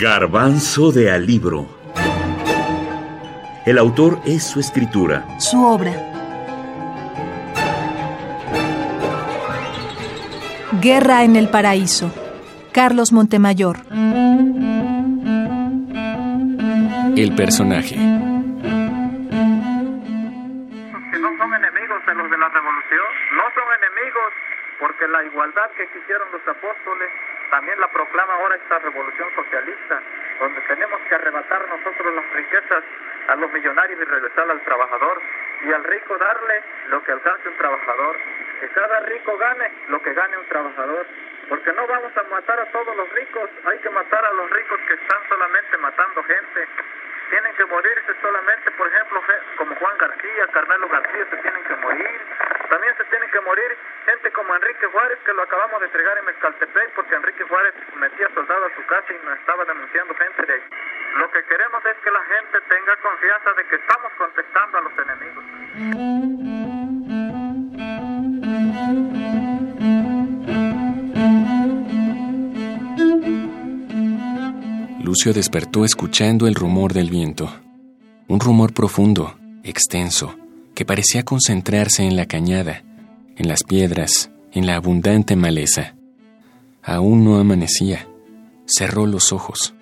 Garbanzo de Alibro. El autor es su escritura. Su obra. Guerra en el Paraíso. Carlos Montemayor. El personaje. Que no son enemigos de los de la revolución, no son enemigos porque la igualdad que quisieron los apóstoles también la proclama ahora esta revolución socialista, donde tenemos que arrebatar nosotros las riquezas a los millonarios y regresar al trabajador y al rico darle lo que alcance un trabajador, que cada rico gane lo que gane un trabajador, porque no vamos a matar a todos los ricos, hay que matar a los ricos que están solamente matando gente, tienen que morirse solamente, por ejemplo, como Juan García, Carmelo García se tienen que morir, también se tienen que morir gente como Enrique Juárez, que lo acabamos de entregar en Mezcaltepec, porque Enrique Juárez metía soldados a su casa y nos estaba denunciando gente de ahí. Lo que queremos es que la gente tenga confianza de que estamos contestando a los enemigos. Lucio despertó escuchando el rumor del viento. Un rumor profundo, extenso, que parecía concentrarse en la cañada, en las piedras, en la abundante maleza. Aún no amanecía. Cerró los ojos.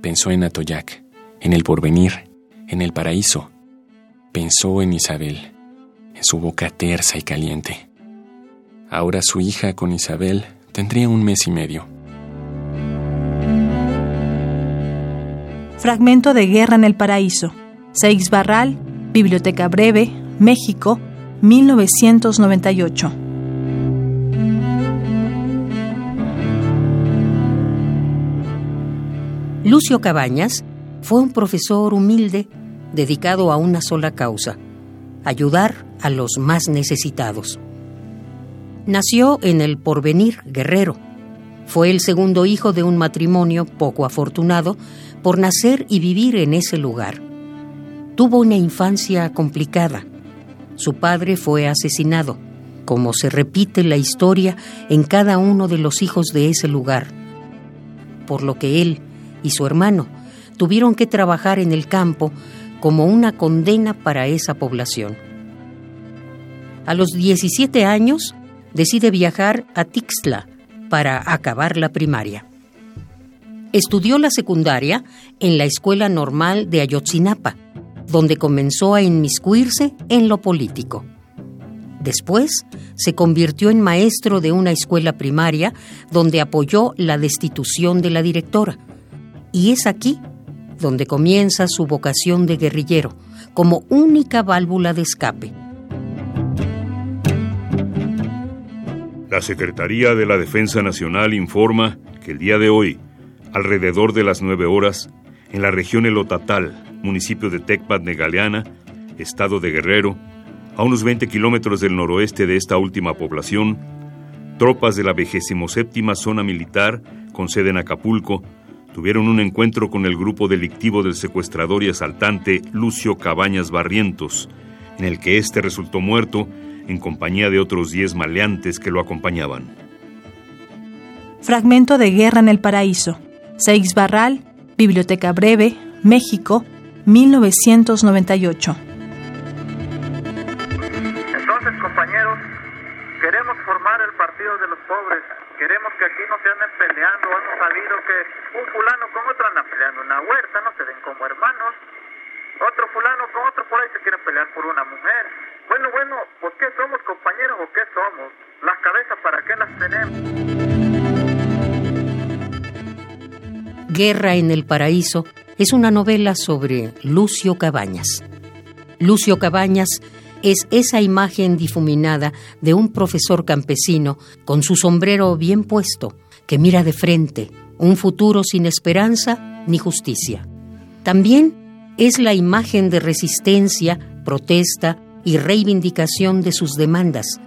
Pensó en Atoyac, en el porvenir, en el paraíso. Pensó en Isabel, en su boca tersa y caliente. Ahora su hija con Isabel tendría un mes y medio. Fragmento de Guerra en el Paraíso. Seix Barral, Biblioteca Breve, México, 1998. Lucio Cabañas fue un profesor humilde dedicado a una sola causa, ayudar a los más necesitados. Nació en el Porvenir Guerrero. Fue el segundo hijo de un matrimonio poco afortunado por nacer y vivir en ese lugar. Tuvo una infancia complicada. Su padre fue asesinado, como se repite la historia en cada uno de los hijos de ese lugar, por lo que él y su hermano tuvieron que trabajar en el campo como una condena para esa población. A los 17 años decide viajar a Tixla para acabar la primaria. Estudió la secundaria en la Escuela Normal de Ayotzinapa, donde comenzó a inmiscuirse en lo político. Después se convirtió en maestro de una escuela primaria donde apoyó la destitución de la directora. Y es aquí donde comienza su vocación de guerrillero, como única válvula de escape. La Secretaría de la Defensa Nacional informa que el día de hoy, alrededor de las nueve horas, en la región Elotatal, municipio de Tecpat Negaleana, estado de Guerrero, a unos 20 kilómetros del noroeste de esta última población, tropas de la 27 Zona Militar, con sede en Acapulco, tuvieron un encuentro con el grupo delictivo del secuestrador y asaltante Lucio Cabañas Barrientos, en el que éste resultó muerto en compañía de otros 10 maleantes que lo acompañaban. Fragmento de Guerra en el Paraíso. Seix Barral, Biblioteca Breve, México, 1998. Entonces, compañeros, queremos formar el Partido de los Pobres. Queremos que aquí no se anden peleando. Hemos sabido que un fulano con otro anda peleando en la huerta, no se ven como hermanos. Otro fulano con otro por ahí se quieren pelear por una mujer. Bueno, bueno, ¿por qué somos compañeros o qué somos? Las cabezas, ¿para qué las tenemos? Guerra en el Paraíso es una novela sobre Lucio Cabañas. Lucio Cabañas es esa imagen difuminada de un profesor campesino con su sombrero bien puesto, que mira de frente un futuro sin esperanza ni justicia. También es la imagen de resistencia, protesta y reivindicación de sus demandas.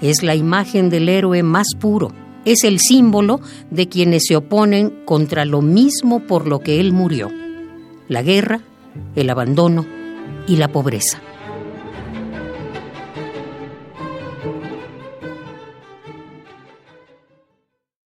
Es la imagen del héroe más puro. Es el símbolo de quienes se oponen contra lo mismo por lo que él murió. La guerra, el abandono y la pobreza.